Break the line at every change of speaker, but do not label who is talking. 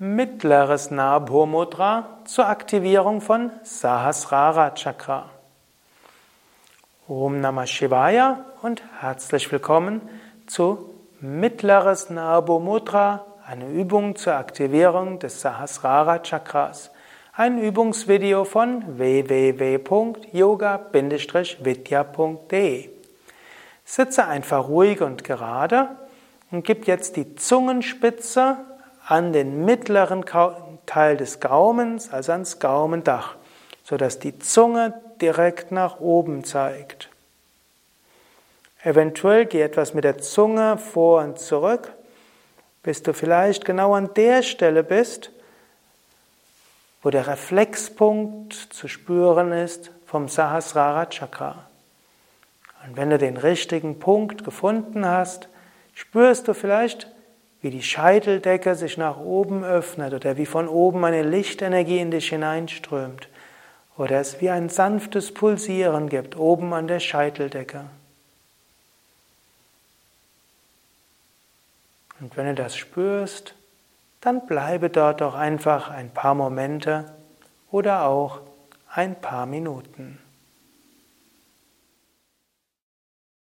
Mittleres Nabho Mudra zur Aktivierung von Sahasrara Chakra. Om Namah Shivaya und herzlich willkommen zu Mittleres Nabho Mudra, eine Übung zur Aktivierung des Sahasrara Chakras. Ein Übungsvideo von www.yoga-vidya.de. Sitze einfach ruhig und gerade und gib jetzt die Zungenspitze an den mittleren Teil des Gaumens, also ans Gaumendach, sodass die Zunge direkt nach oben zeigt. Eventuell geh etwas mit der Zunge vor und zurück, bis du vielleicht genau an der Stelle bist, wo der Reflexpunkt zu spüren ist vom Sahasrara Chakra. Und wenn du den richtigen Punkt gefunden hast, spürst du vielleicht, wie die Scheiteldecke sich nach oben öffnet oder wie von oben eine Lichtenergie in dich hineinströmt oder es wie ein sanftes Pulsieren gibt oben an der Scheiteldecke. Und wenn du das spürst, dann bleibe dort doch einfach ein paar Momente oder auch ein paar Minuten.